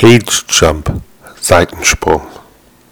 Page Jump, Seitensprung.